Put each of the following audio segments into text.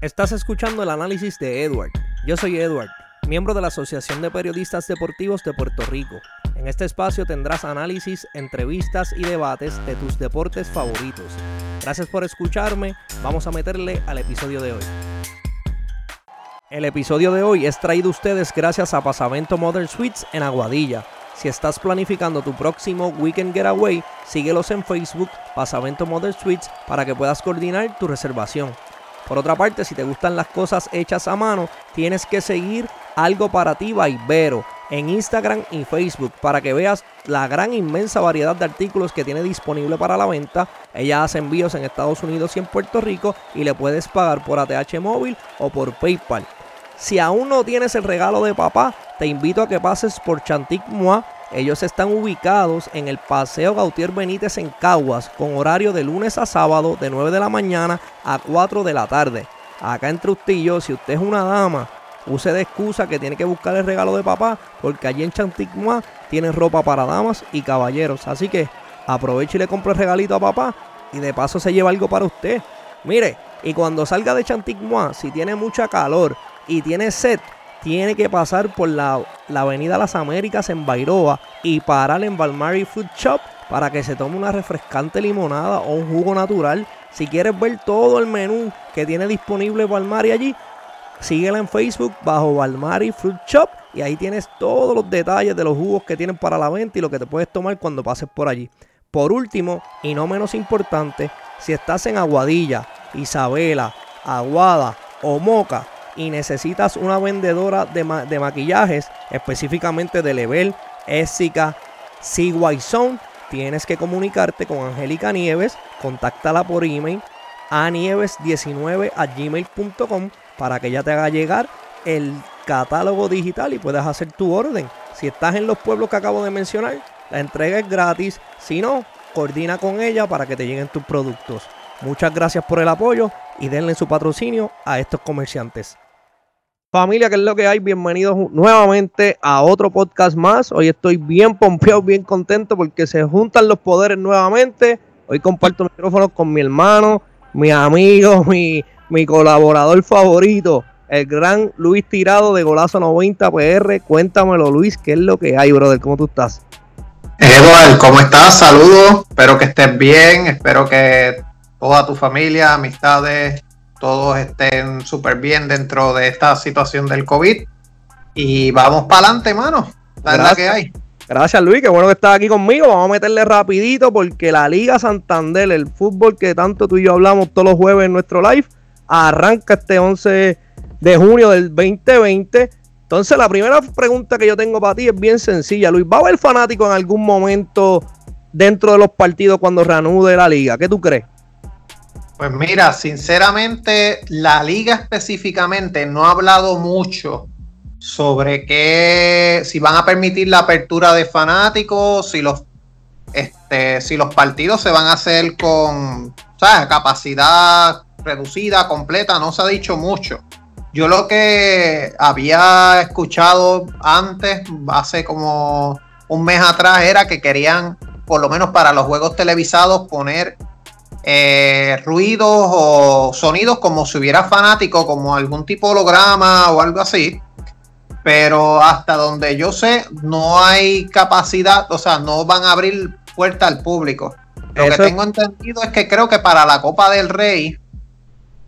Estás escuchando el análisis de Edward. Yo soy Edward, miembro de la Asociación de Periodistas Deportivos de Puerto Rico. En este espacio tendrás análisis, entrevistas y debates de tus deportes favoritos. Gracias por escucharme, vamos a meterle al episodio de hoy. El episodio de hoy es traído a ustedes gracias a Pasavento Modern Suites en Aguadilla. Si estás planificando tu próximo Weekend Getaway, síguelos en Facebook Pasavento Modern Suites para que puedas coordinar tu reservación. Por otra parte, si te gustan las cosas hechas a mano, tienes que seguir algo para ti Vero en Instagram y Facebook para que veas la gran inmensa variedad de artículos que tiene disponible para la venta. Ella hace envíos en Estados Unidos y en Puerto Rico y le puedes pagar por ATH móvil o por PayPal. Si aún no tienes el regalo de papá, te invito a que pases por Chantic Moi ellos están ubicados en el Paseo Gautier Benítez en Caguas, con horario de lunes a sábado de 9 de la mañana a 4 de la tarde. Acá y yo, si usted es una dama, use de excusa que tiene que buscar el regalo de papá, porque allí en Chanticmois tienen ropa para damas y caballeros. Así que aproveche y le compre el regalito a papá y de paso se lleva algo para usted. Mire, y cuando salga de Chanticmois, si tiene mucha calor y tiene sed, tiene que pasar por la, Avenida Las Américas en Bairoa y parar en Balmari Food Shop para que se tome una refrescante limonada o un jugo natural. Si quieres ver todo el menú que tiene disponible Balmari allí, síguela en Facebook bajo Balmari Fruit Shop y ahí tienes todos los detalles de los jugos que tienen para la venta y lo que te puedes tomar cuando pases por allí. Por último, y no menos importante, si estás en Aguadilla, Isabela, Aguada o Moca, y necesitas una vendedora de, maquillajes, específicamente de Level, Essica, CY Zone, tienes que comunicarte con Angélica Nieves, contáctala por email a nieves19 a gmail.com para que ella te haga llegar el catálogo digital y puedas hacer tu orden. Si estás en los pueblos que acabo de mencionar, la entrega es gratis. Si no, coordina con ella para que te lleguen tus productos. Muchas gracias por el apoyo y denle su patrocinio a estos comerciantes. Familia, ¿qué es lo que hay? Bienvenidos nuevamente a otro podcast más. Hoy estoy bien pompeado, bien contento porque se juntan los poderes nuevamente. Hoy comparto micrófonos con mi hermano, mi amigo, mi, mi colaborador favorito, el gran Luis Tirado de Golazo 90 PR. Cuéntamelo, Luis, ¿qué es lo que hay, brother? ¿Cómo tú estás? Eduardo, ¿cómo estás? Saludos. Espero que estés bien. Espero que toda tu familia, amistades, todos estén súper bien dentro de esta situación del COVID. Y vamos para adelante, mano. La que hay. Gracias, Luis. Qué bueno que estás aquí conmigo. Vamos a meterle rapidito porque la Liga Santander, el fútbol que tanto tú y yo hablamos todos los jueves en nuestro live, arranca este 11 de junio del 2020. Entonces, la primera pregunta que yo tengo para ti es bien sencilla, Luis. ¿Va a haber fanático en algún momento dentro de los partidos cuando reanude la liga? ¿Qué tú crees? Pues mira, sinceramente, la liga específicamente no ha hablado mucho sobre qué, si van a permitir la apertura de fanáticos, si los, este, si los partidos se van a hacer con capacidad reducida, completa, no se ha dicho mucho. Yo lo que había escuchado antes, hace como un mes atrás, era que querían, por lo menos para los juegos televisados, poner eh, ruidos o sonidos como si hubiera fanático, como algún tipo de holograma o algo así. Pero hasta donde yo sé, no hay capacidad, o sea, no van a abrir puerta al público. Lo que tengo entendido es que creo que para la Copa del Rey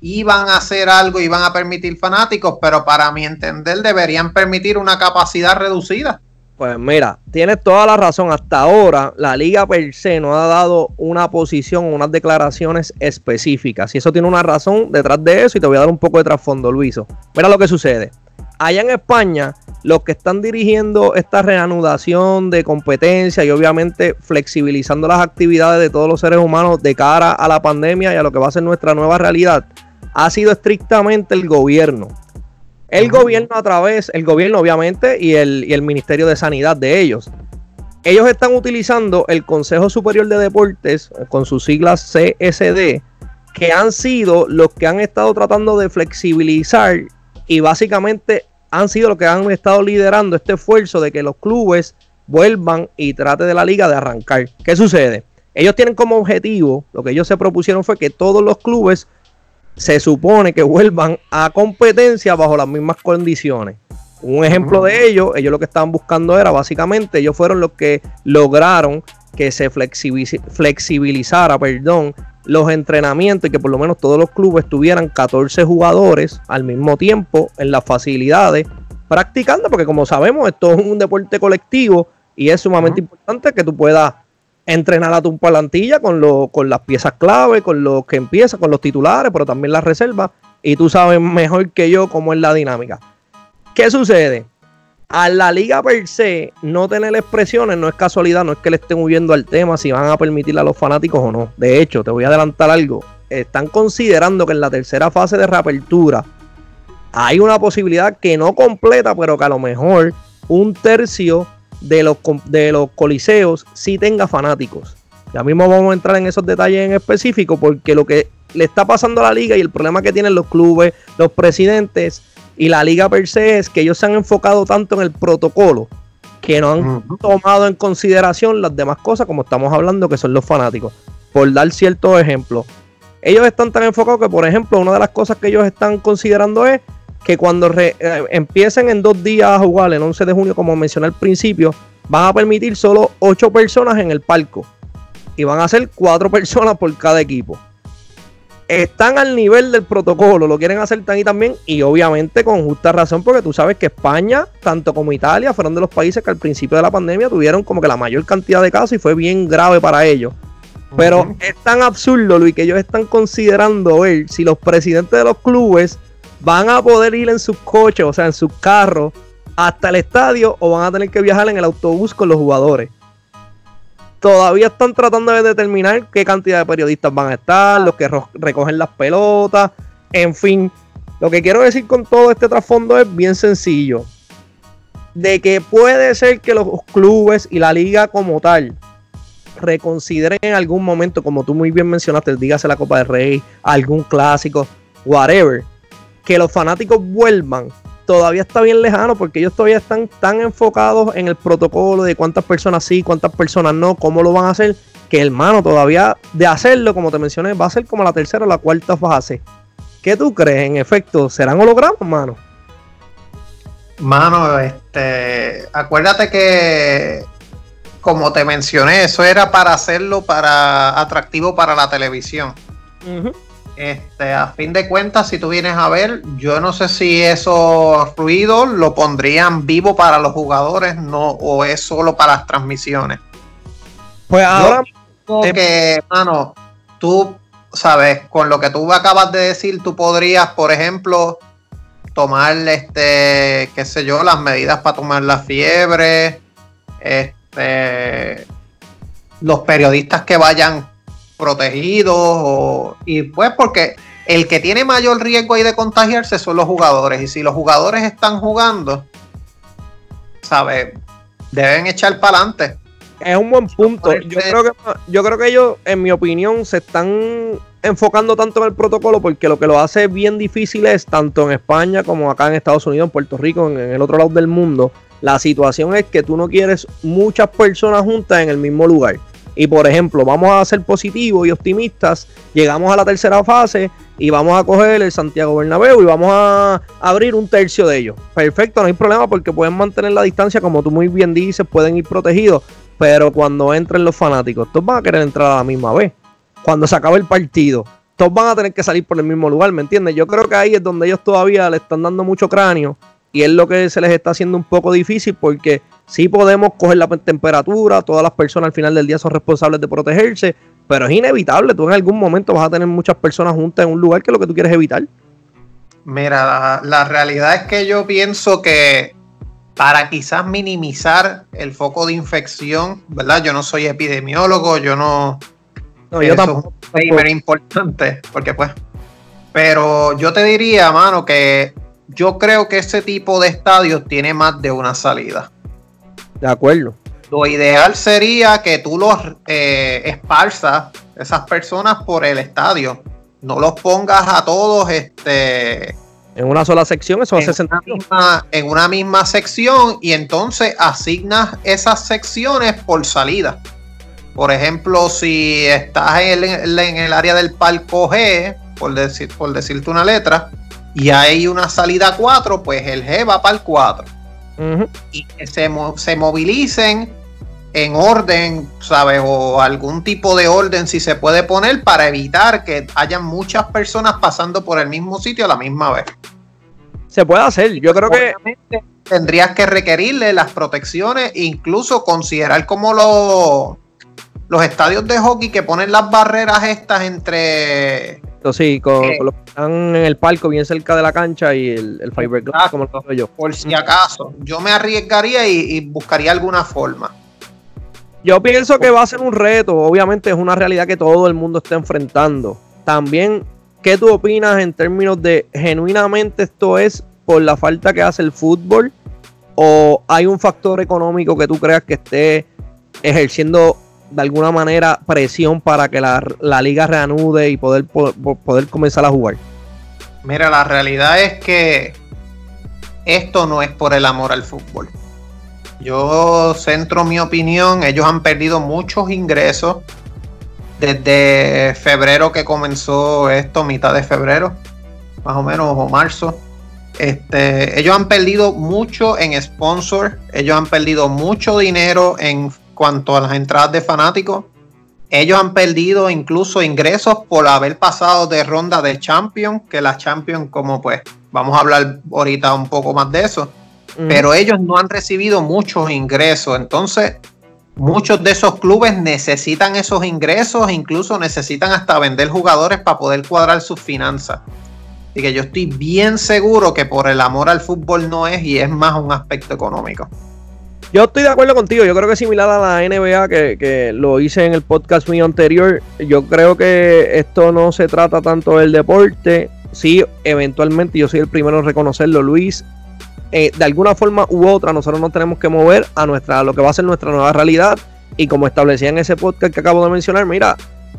iban a hacer algo, iban a permitir fanáticos, pero para mi entender deberían permitir una capacidad reducida. Pues mira, tienes toda la razón. Hasta ahora, la liga per se no ha dado una posición, unas declaraciones específicas. Y eso tiene una razón detrás de eso. Y te voy a dar un poco de trasfondo, Luiso. Mira lo que sucede. Allá en España, los que están dirigiendo esta reanudación de competencia y obviamente flexibilizando las actividades de todos los seres humanos de cara a la pandemia y a lo que va a ser nuestra nueva realidad, ha sido estrictamente el gobierno. El gobierno a través, el gobierno obviamente y el, y el Ministerio de Sanidad de ellos. Ellos están utilizando el Consejo Superior de Deportes eh, con sus siglas CSD, que han sido los que han estado tratando de flexibilizar y básicamente han sido los que han estado liderando este esfuerzo de que los clubes vuelvan y trate de la liga de arrancar. ¿Qué sucede? Ellos tienen como objetivo, lo que ellos se propusieron fue que todos los clubes se supone que vuelvan a competencia bajo las mismas condiciones. Un ejemplo de ello, ellos lo que estaban buscando era básicamente, ellos fueron los que lograron que se flexibilizara, perdón, los entrenamientos y que por lo menos todos los clubes tuvieran 14 jugadores al mismo tiempo en las facilidades practicando, porque como sabemos, esto es un deporte colectivo y es sumamente importante que tú puedas entrenar a tu plantilla con, lo, con las piezas clave, con los que empieza, con los titulares, pero también las reservas. Y tú sabes mejor que yo cómo es la dinámica. ¿Qué sucede? a la liga per se no tener expresiones no es casualidad, no es que le estén huyendo al tema si van a permitirle a los fanáticos o no. De hecho, te voy a adelantar algo. Están considerando que en la tercera fase de reapertura hay una posibilidad que no completa, pero que a lo mejor un tercio de los, de los coliseos sí tenga fanáticos. Ya mismo vamos a entrar en esos detalles en específico porque lo que le está pasando a la liga y el problema que tienen los clubes, los presidentes y la liga per se es que ellos se han enfocado tanto en el protocolo que no han tomado en consideración las demás cosas como estamos hablando que son los fanáticos. Por dar ciertos ejemplos. Ellos están tan enfocados que, por ejemplo, una de las cosas que ellos están considerando es que cuando eh, empiecen en dos días a jugar, el 11 de junio, como mencioné al principio, van a permitir solo ocho personas en el palco. Y van a ser cuatro personas por cada equipo están al nivel del protocolo, lo quieren hacer tan y también, y obviamente con justa razón, porque tú sabes que España, tanto como Italia, fueron de los países que al principio de la pandemia tuvieron como que la mayor cantidad de casos y fue bien grave para ellos. Pero es tan absurdo, Luis, que ellos están considerando ver si los presidentes de los clubes van a poder ir en sus coches, o sea, en sus carros, hasta el estadio o van a tener que viajar en el autobús con los jugadores todavía están tratando de determinar qué cantidad de periodistas van a estar, los que recogen las pelotas, en fin. Lo que quiero decir con todo este trasfondo es bien sencillo. De que puede ser que los clubes y la liga como tal reconsideren en algún momento, como tú muy bien mencionaste, dígase la Copa del Rey, algún clásico, whatever, que los fanáticos vuelvan todavía está bien lejano porque ellos todavía están tan enfocados en el protocolo de cuántas personas sí, cuántas personas no, cómo lo van a hacer, que hermano, todavía de hacerlo, como te mencioné, va a ser como la tercera o la cuarta fase. ¿Qué tú crees? En efecto, ¿serán hologramas, mano? Mano, este, acuérdate que, como te mencioné, eso era para hacerlo para atractivo para la televisión. Este, a fin de cuentas, si tú vienes a ver, yo no sé si esos ruidos lo pondrían vivo para los jugadores, no, o es solo para las transmisiones. Pues ahora que, mano, tú sabes, con lo que tú acabas de decir, tú podrías, por ejemplo, tomar este, qué sé yo, las medidas para tomar la fiebre, este, los periodistas que vayan protegidos y pues porque el que tiene mayor riesgo ahí de contagiarse son los jugadores y si los jugadores están jugando, ¿sabes? Deben echar para adelante. Es un buen punto. Yo creo, que, yo creo que ellos, en mi opinión, se están enfocando tanto en el protocolo porque lo que lo hace bien difícil es, tanto en España como acá en Estados Unidos, en Puerto Rico, en el otro lado del mundo, la situación es que tú no quieres muchas personas juntas en el mismo lugar. Y por ejemplo, vamos a ser positivos y optimistas, llegamos a la tercera fase y vamos a coger el Santiago Bernabéu y vamos a abrir un tercio de ellos. Perfecto, no hay problema porque pueden mantener la distancia, como tú muy bien dices, pueden ir protegidos, pero cuando entren los fanáticos, todos van a querer entrar a la misma vez. Cuando se acabe el partido, todos van a tener que salir por el mismo lugar, ¿me entiendes? Yo creo que ahí es donde ellos todavía le están dando mucho cráneo y es lo que se les está haciendo un poco difícil porque sí podemos coger la temperatura, todas las personas al final del día son responsables de protegerse, pero es inevitable, tú en algún momento vas a tener muchas personas juntas en un lugar que es lo que tú quieres evitar. Mira, la, realidad es que yo pienso que para quizás minimizar el foco de infección, ¿verdad? Yo no soy epidemiólogo, yo no... no yo tampoco. Es un importante, porque pues... Pero yo te diría, mano, que yo creo que ese tipo de estadios tiene más de una salida. De acuerdo. Lo ideal sería que tú los eh, esparzas, esas personas, por el estadio. No los pongas a todos este, en una sola sección, eso hace sentido. en una misma sección y entonces asignas esas secciones por salida. Por ejemplo, si estás en el, en el área del palco G, por, decir, por decirte una letra, y hay una salida 4, pues el G va para el 4. Y que se, se movilicen en orden, ¿sabes? O algún tipo de orden si se puede poner para evitar que hayan muchas personas pasando por el mismo sitio a la misma vez. Se puede hacer, yo creo que tendrías que requerirle las protecciones, incluso considerar como los, los estadios de hockey que ponen las barreras estas entre... Sí, con, eh, los que están en el palco bien cerca de la cancha y el, el fiberglass, como lo yo. Por si acaso, yo me arriesgaría y, buscaría alguna forma. Yo pienso que va a ser un reto, obviamente es una realidad que todo el mundo está enfrentando. También, ¿qué tú opinas en términos de genuinamente esto es por la falta que hace el fútbol o hay un factor económico que tú creas que esté ejerciendo de alguna manera presión para que la, liga reanude y poder, poder comenzar a jugar? Mira, la realidad es que esto no es por el amor al fútbol. Yo centro mi opinión, ellos han perdido muchos ingresos desde febrero que comenzó esto, mitad de febrero, más o menos, o marzo. Este, ellos han perdido mucho en sponsor, ellos han perdido mucho dinero en cuanto a las entradas de fanáticos. Ellos han perdido incluso ingresos por haber pasado de ronda de Champions, que la Champions, como pues, vamos a hablar ahorita un poco más de eso, pero ellos no han recibido muchos ingresos. Entonces, muchos de esos clubes necesitan esos ingresos, incluso necesitan hasta vender jugadores para poder cuadrar sus finanzas. Y que yo estoy bien seguro que por el amor al fútbol no es y es más un aspecto económico. Yo estoy de acuerdo contigo, yo creo que similar a la NBA que, lo hice en el podcast mío anterior. Yo creo que esto no se trata tanto del deporte. Sí, eventualmente yo soy el primero en reconocerlo, Luis. Eh, de alguna forma u otra, nosotros nos tenemos que mover a nuestra, a lo que va a ser nuestra nueva realidad. Y como establecía en ese podcast que acabo de mencionar, mira,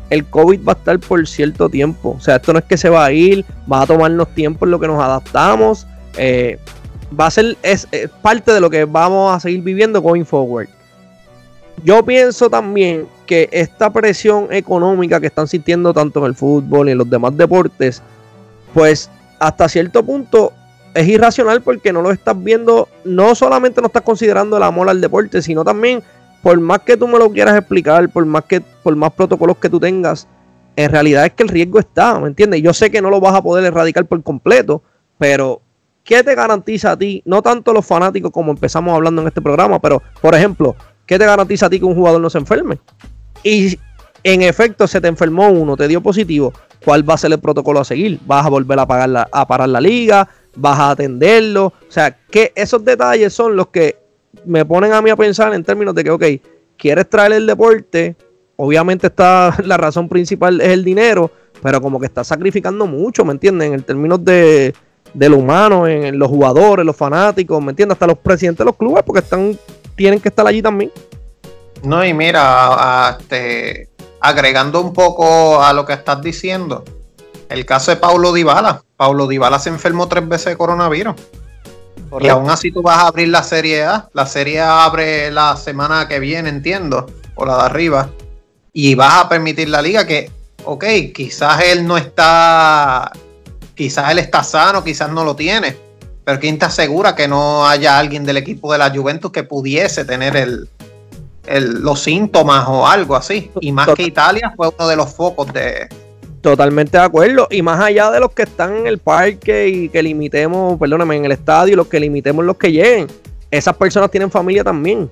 el COVID va a estar por cierto tiempo. O sea, esto no es que se va a ir, va a tomarnos tiempo en lo que nos adaptamos. Eh, va a ser es, parte de lo que vamos a seguir viviendo going forward. Yo pienso también que esta presión económica que están sintiendo tanto en el fútbol y en los demás deportes, pues hasta cierto punto es irracional porque no lo estás viendo, no solamente no estás considerando el amor al deporte, sino también por más que tú me lo quieras explicar, por más que por más protocolos que tú tengas, en realidad es que el riesgo está, ¿me entiendes? Yo sé que no lo vas a poder erradicar por completo, pero ¿qué te garantiza a ti? No tanto los fanáticos como empezamos hablando en este programa, pero por ejemplo, ¿qué te garantiza a ti que un jugador no se enferme? Y en efecto se te enfermó uno, te dio positivo, ¿cuál va a ser el protocolo a seguir? ¿Vas a volver a, pagar a parar la liga? ¿Vas a atenderlo? O sea, que esos detalles son los que me ponen a mí a pensar en términos de que, ok, quieres traer el deporte, obviamente está la razón principal es el dinero, pero como que está sacrificando mucho, ¿me entienden? En términos de, de lo humano, en, los jugadores, los fanáticos, ¿me entiendes? Hasta los presidentes de los clubes, porque están, tienen que estar allí también. No, y mira, este, agregando un poco a lo que estás diciendo, el caso de Paulo Dybala. Paulo Dybala se enfermó tres veces de coronavirus. Y aún así tú vas a abrir la Serie A. La Serie A abre la semana que viene, entiendo, o la de arriba. Y vas a permitir la liga que, ok, quizás él no está, quizás él está sano, quizás no lo tiene. Pero ¿quién te asegura que no haya alguien del equipo de la Juventus que pudiese tener el, los síntomas o algo así? Y más que Italia fue uno de los focos de, Totalmente de acuerdo. Y más allá de los que están en el parque y que limitemos, perdóname, en el estadio, los que limitemos los que lleguen, esas personas tienen familia también.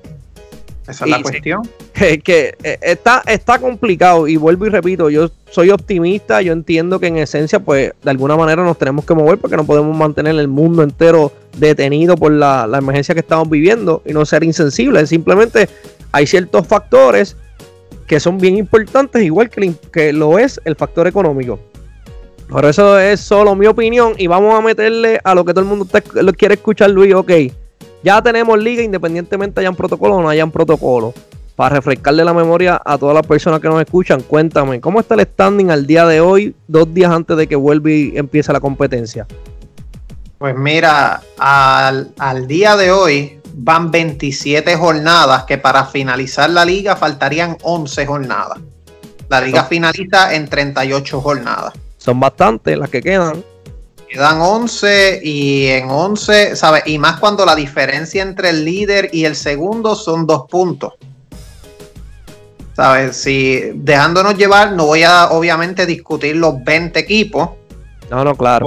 Esa es la cuestión. Que, eh, está, está complicado y vuelvo y repito, yo soy optimista, yo entiendo que en esencia pues de alguna manera nos tenemos que mover porque no podemos mantener el mundo entero detenido por la, la emergencia que estamos viviendo y no ser insensibles. Simplemente hay ciertos factores que son bien importantes, igual que, que lo es el factor económico. Por eso es solo mi opinión y vamos a meterle a lo que todo el mundo quiere escuchar, Luis. Ok, ya tenemos liga independientemente hayan protocolo o no hayan protocolo. Para refrescarle la memoria a todas las personas que nos escuchan, cuéntame, ¿cómo está el standing al día de hoy, dos días antes de que vuelva y empiece la competencia? Pues mira, al, al día de hoy, van 27 jornadas, que para finalizar la liga faltarían 11 jornadas. La liga finaliza en 38 jornadas. Son bastantes las que quedan. Quedan 11 y en 11, ¿sabes? Y más cuando la diferencia entre el líder y el segundo son dos puntos. ¿Sabes? Si dejándonos llevar, no voy a obviamente discutir los 20 equipos. No, no, claro.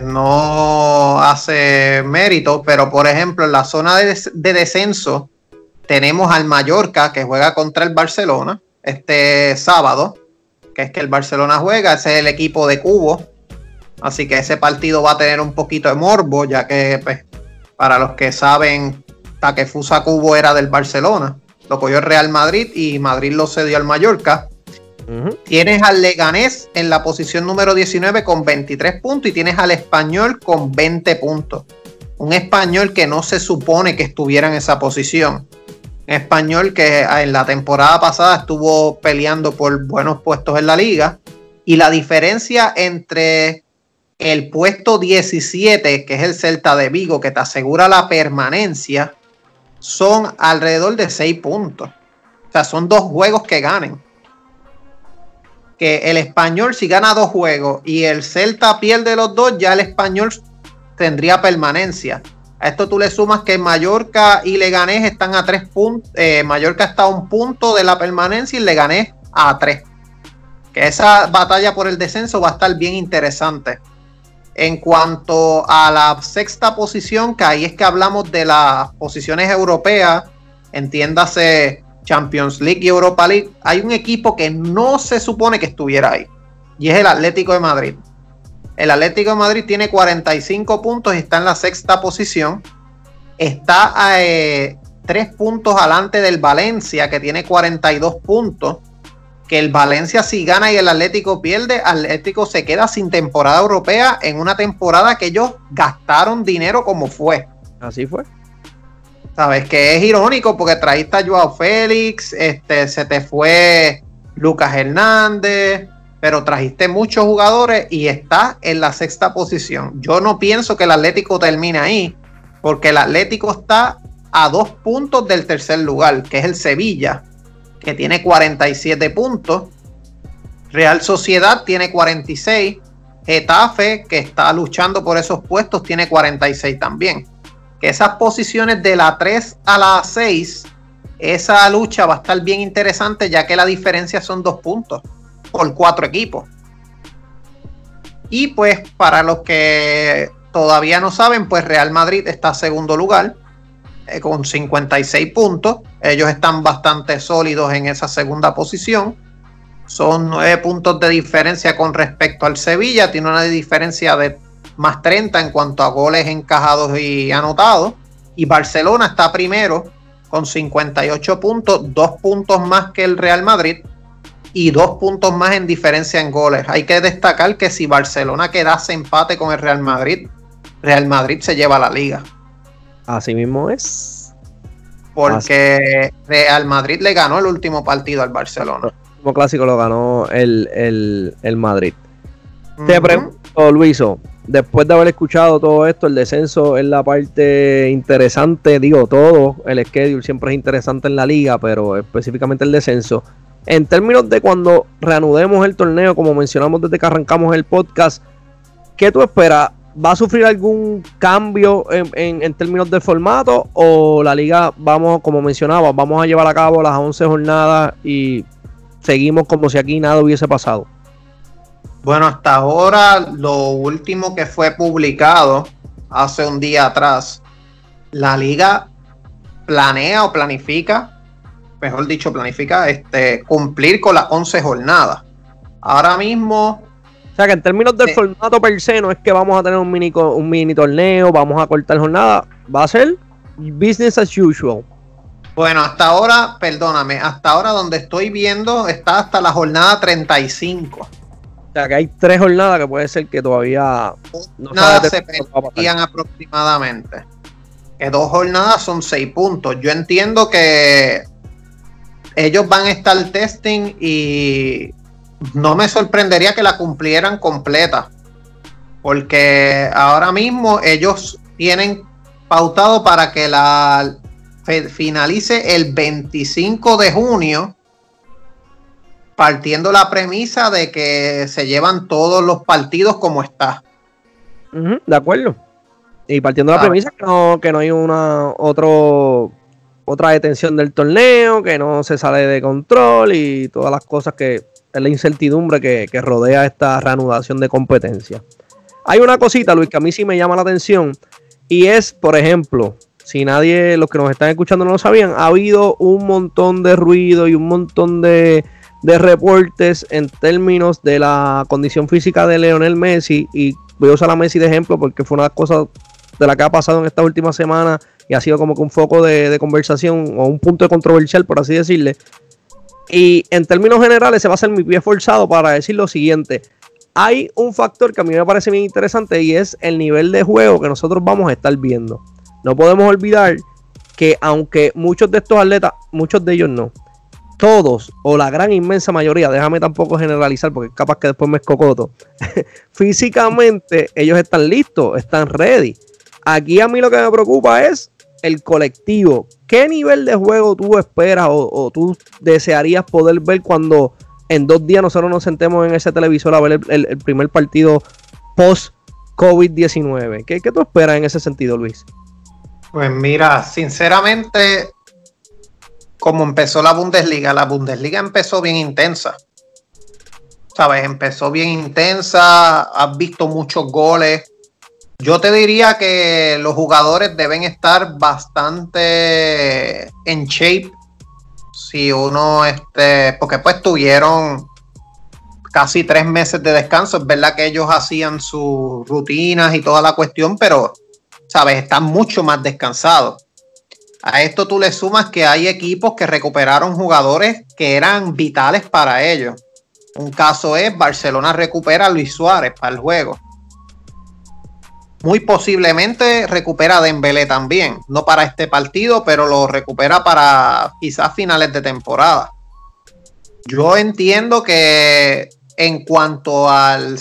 No hace mérito, pero por ejemplo, en la zona de, de descenso tenemos al Mallorca que juega contra el Barcelona este sábado, que es que el Barcelona juega, ese es el equipo de Cubo Así que ese partido va a tener un poquito de morbo, ya que pues, para los que saben, Takefusa Cubo era del Barcelona. Lo cogió el Real Madrid y Madrid lo cedió al Mallorca. Tienes al Leganés en la posición número 19 con 23 puntos y tienes al Español con 20 puntos. Un español que no se supone que estuviera en esa posición. Un español que en la temporada pasada estuvo peleando por buenos puestos en la liga. Y la diferencia entre el puesto 17, que es el Celta de Vigo, que te asegura la permanencia, son alrededor de 6 puntos. O sea, son dos juegos que ganen. Que el español, si gana dos juegos y el Celta pierde los dos, ya el español tendría permanencia. A esto tú le sumas que Mallorca y Leganés están a tres puntos. Eh, Mallorca está a un punto de la permanencia y Leganés a tres. Que esa batalla por el descenso va a estar bien interesante. En cuanto a la sexta posición, que ahí es que hablamos de las posiciones europeas, entiéndase Champions League y Europa League, hay un equipo que no se supone que estuviera ahí, y es el Atlético de Madrid. El Atlético de Madrid tiene 45 puntos y está en la sexta posición. Está a eh, tres puntos adelante del Valencia, que tiene 42 puntos que el Valencia si gana y el Atlético pierde, Atlético se queda sin temporada europea en una temporada que ellos gastaron dinero como fue. Así fue. Sabes que es irónico porque trajiste a Joao Félix, este, se te fue Lucas Hernández, pero trajiste muchos jugadores y está en la sexta posición. Yo no pienso que el Atlético termine ahí, porque el Atlético está a dos puntos del tercer lugar, que es el Sevilla que tiene 47 puntos. Real Sociedad tiene 46. Getafe, que está luchando por esos puestos, tiene 46 también. Que esas posiciones de la 3 a la 6, esa lucha va a estar bien interesante, ya que la diferencia son dos puntos por cuatro equipos. Y pues para los que todavía no saben, pues Real Madrid está segundo lugar eh, con 56 puntos. Ellos están bastante sólidos en esa segunda posición. Son 9 puntos de diferencia con respecto al Sevilla. Tiene una diferencia de más 30 en cuanto a goles encajados y anotados. Y Barcelona está primero con 58 puntos, dos puntos más que el Real Madrid y dos puntos más en diferencia en goles. Hay que destacar que si Barcelona quedase empate con el Real Madrid, Real Madrid se lleva la liga. Así mismo es. Porque Real Madrid le ganó el último partido al Barcelona. El último clásico lo ganó el, Madrid. Te pregunto, Luiso, después de haber escuchado todo esto, el descenso es la parte interesante, digo todo, el schedule siempre es interesante en la liga, pero específicamente el descenso. En términos de cuando reanudemos el torneo, como mencionamos desde que arrancamos el podcast, ¿qué tú esperas? ¿Va a sufrir algún cambio en, términos de formato o la liga, vamos, como mencionaba, vamos a llevar a cabo las 11 jornadas y seguimos como si aquí nada hubiese pasado? Bueno, hasta ahora lo último que fue publicado hace un día atrás, la liga planea o planifica, mejor dicho, planifica este, cumplir con las 11 jornadas. Ahora mismo sea que en términos del formato per se, no es que vamos a tener un mini, un mini torneo, vamos a cortar jornada, va a ser business as usual. Bueno, hasta ahora, perdóname, hasta ahora donde estoy viendo está hasta la jornada 35. O sea que hay tres jornadas que puede ser que todavía no Nada se perderían aproximadamente. Que dos jornadas son seis puntos. Yo entiendo que ellos van a estar testing y no me sorprendería que la cumplieran completa. Porque ahora mismo ellos tienen pautado para que la finalice el 25 de junio. partiendo la premisa de que se llevan todos los partidos como está. de acuerdo. Y partiendo la premisa que no, que no hay una otro otra detención del torneo, que no se sale de control y todas las cosas que la incertidumbre que, rodea esta reanudación de competencia. Hay una cosita, Luis, que a mí sí me llama la atención y es, por ejemplo, si nadie, los que nos están escuchando no lo sabían, ha habido un montón de ruido y un montón de, de reportes en términos de la condición física de Leonel Messi y voy a usar a Messi de ejemplo porque fue una cosas de la que ha pasado en esta última semana y ha sido como que un foco de, conversación o un punto controversial, por así decirle. Y en términos generales se va a hacer mi pie forzado para decir lo siguiente. Hay un factor que a mí me parece bien interesante y es el nivel de juego que nosotros vamos a estar viendo. No podemos olvidar que aunque muchos de estos atletas, muchos de ellos no, todos o la gran inmensa mayoría, déjame tampoco generalizar porque capaz que después me escocoto, físicamente ellos están listos, están ready. Aquí a mí lo que me preocupa es el colectivo. ¿Qué nivel de juego tú esperas o, tú desearías poder ver cuando en dos días nosotros nos sentemos en ese televisor a ver el, primer partido post COVID-19? ¿Qué, ¿Qué tú esperas en ese sentido, Luis? Pues mira, sinceramente, como empezó la Bundesliga, la Bundesliga empezó bien intensa. ¿Sabes? Empezó bien intensa, has visto muchos goles. Yo te diría que los jugadores deben estar bastante en shape. Si uno, este, porque pues tuvieron casi tres meses de descanso. Es verdad que ellos hacían sus rutinas y toda la cuestión, pero, ¿sabes? Están mucho más descansados. A esto tú le sumas que hay equipos que recuperaron jugadores que eran vitales para ellos. Un caso es Barcelona recupera a Luis Suárez para el juego. Muy posiblemente recupera a Dembélé también, no para este partido, pero lo recupera para quizás finales de temporada. Yo entiendo que en cuanto al,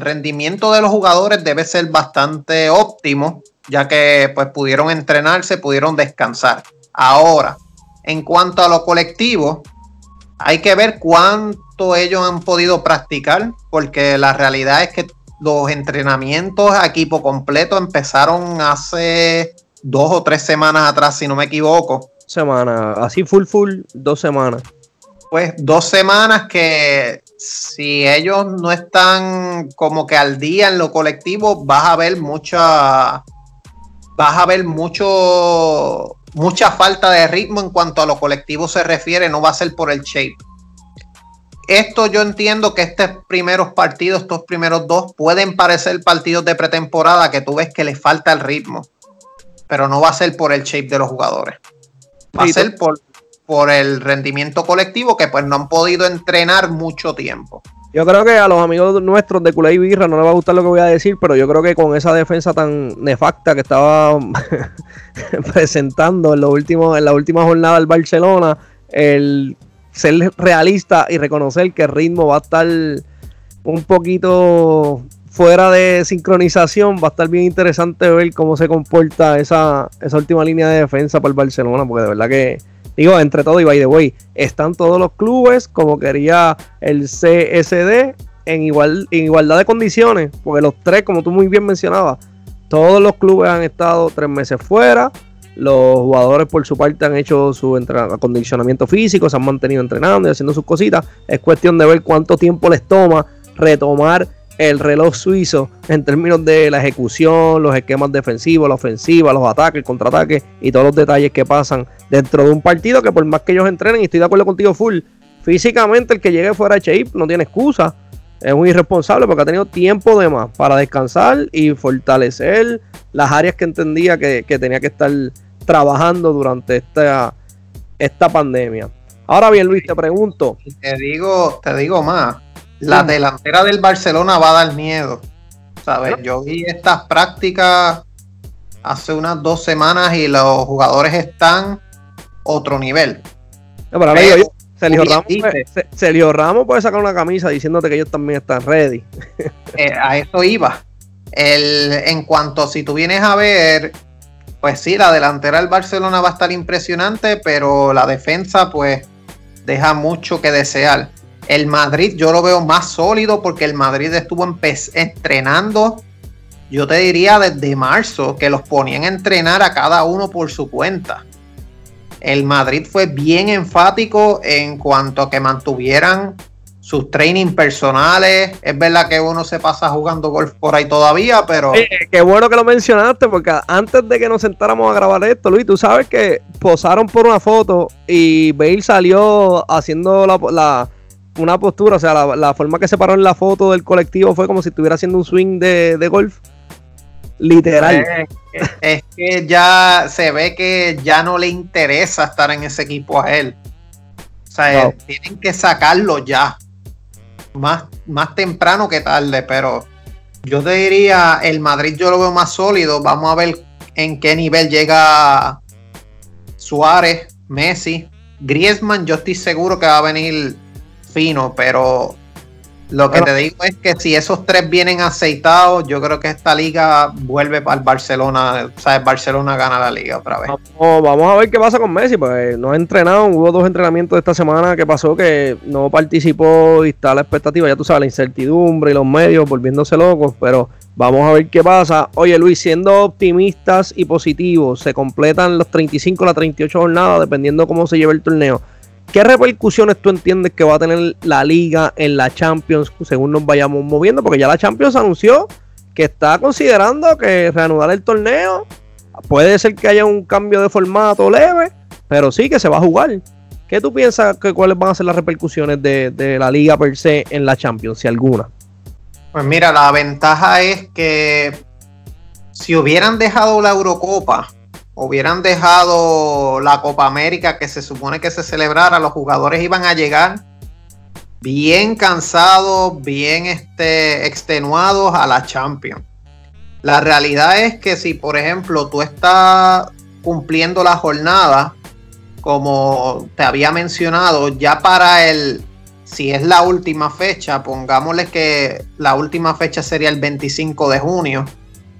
rendimiento de los jugadores debe ser bastante óptimo ya que pues pudieron entrenarse, pudieron descansar. Ahora, en cuanto a lo colectivo, hay que ver cuánto ellos han podido practicar, porque la realidad es que los entrenamientos a equipo completo empezaron hace dos o tres semanas atrás, si no me equivoco. Semana, así full full, dos semanas. Pues dos semanas que si ellos no están como que al día en lo colectivo, vas a ver mucha vas a ver mucho, mucha falta de ritmo en cuanto a lo colectivo se refiere, no va a ser por el shape. Esto yo entiendo que estos primeros partidos, estos primeros dos, pueden parecer partidos de pretemporada que tú ves que les falta el ritmo, pero no va a ser por el shape de los jugadores. Va a ser por, por el rendimiento colectivo que pues no han podido entrenar mucho tiempo. Yo creo que a los amigos nuestros de Culé y Birra no les va a gustar lo que voy a decir, pero yo creo que con esa defensa tan nefacta que estaba presentando en, en la última jornada del Barcelona, el ser realista y reconocer que el ritmo va a estar un poquito fuera de sincronización, va a estar bien interesante ver cómo se comporta esa, esa última línea de defensa para el Barcelona, porque de verdad que Digo, entre todo y by the way, están todos los clubes como quería el CSD en, igual, en igualdad de condiciones, porque los tres, como tú muy bien mencionabas, todos los clubes han estado tres meses fuera. Los jugadores por su parte han hecho su acondicionamiento físico, se han mantenido entrenando y haciendo sus cositas. Es cuestión de ver cuánto tiempo les toma retomar el reloj suizo en términos de la ejecución, los esquemas defensivos, la ofensiva, los ataques, el contraataque y todos los detalles que pasan dentro de un partido que por más que ellos entrenen, y estoy de acuerdo contigo full, físicamente el que llegue fuera de shape no tiene excusa. Es un irresponsable porque ha tenido tiempo de más para descansar y fortalecer las áreas que entendía que, tenía que estar trabajando durante esta, esta pandemia. Ahora bien, Luis, te pregunto. Te digo, te digo más la delantera del Barcelona va a dar miedo. ¿Sabes? Yo vi estas prácticas hace unas dos semanas y los jugadores están otro nivel. Sergio, Ramos, puede sacar una camisa diciéndote que ellos también están ready. Eh, a eso iba. El, en cuanto si tú vienes a ver, pues sí, la delantera del Barcelona va a estar impresionante, pero la defensa pues deja mucho que desear. El Madrid yo lo veo más sólido porque el Madrid estuvo entrenando, yo te diría desde marzo, que los ponían a entrenar a cada uno por su cuenta. El Madrid fue bien enfático en cuanto a que mantuvieran sus training personales. Es verdad que uno se pasa jugando golf por ahí todavía, pero. qué bueno que lo mencionaste, porque antes de que nos sentáramos a grabar esto, Luis, tú sabes que posaron por una foto y Bale salió haciendo la, una postura, o sea, la, forma que se paró en la foto del colectivo fue como si estuviera haciendo un swing de, golf. Literal. Es, es que ya se ve que ya no le interesa estar en ese equipo a él. O sea, tienen que sacarlo ya más, más temprano que tarde, pero yo te diría, el Madrid yo lo veo más sólido. Vamos a ver en qué nivel llega Suárez, Messi, Griezmann. Yo estoy seguro que va a venir fino, pero lo que te digo es que si esos tres vienen aceitados, yo creo que esta liga vuelve para el Barcelona. O sea, el Barcelona gana la liga otra vez. Vamos, a ver qué pasa con Messi, pues no ha entrenado. Hubo dos entrenamientos esta semana que pasó que no participó y está la expectativa. Ya tú sabes, la incertidumbre y los medios volviéndose locos, pero vamos a ver qué pasa. Oye, Luis, siendo optimistas y positivos, se completan los 35, las 38 jornadas, dependiendo cómo se lleve el torneo. ¿Qué repercusiones tú entiendes que va a tener la liga en la Champions según nos vayamos moviendo? Porque ya la Champions anunció que está considerando que reanudar el torneo. Puede ser que haya un cambio de formato leve, pero sí que se va a jugar. ¿Qué tú piensas que cuáles van a ser las repercusiones de, de la liga per se en la Champions, si alguna? Pues mira, la ventaja es que si hubieran dejado la Eurocopa hubieran dejado la Copa América que se supone que se celebrara, los jugadores iban a llegar bien cansados, bien este, extenuados a la Champions. La realidad es que si, por ejemplo, tú estás cumpliendo la jornada, como te había mencionado, ya para el, si es la última fecha, pongámosle que la última fecha sería el 25 de junio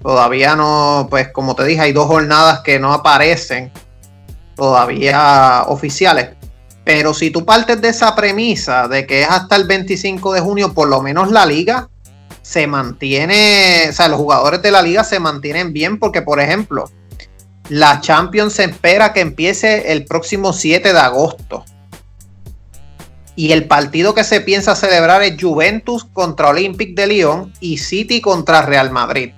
Todavía no, pues como te dije, hay dos jornadas que no aparecen todavía oficiales. Pero si tú partes de esa premisa de que es hasta el 25 de junio, por lo menos la liga se mantiene, o sea, los jugadores de la liga se mantienen bien porque, por ejemplo, la Champions se espera que empiece el próximo 7 de agosto. Y el partido que se piensa celebrar es Juventus contra Olympic de Lyon y City contra Real Madrid.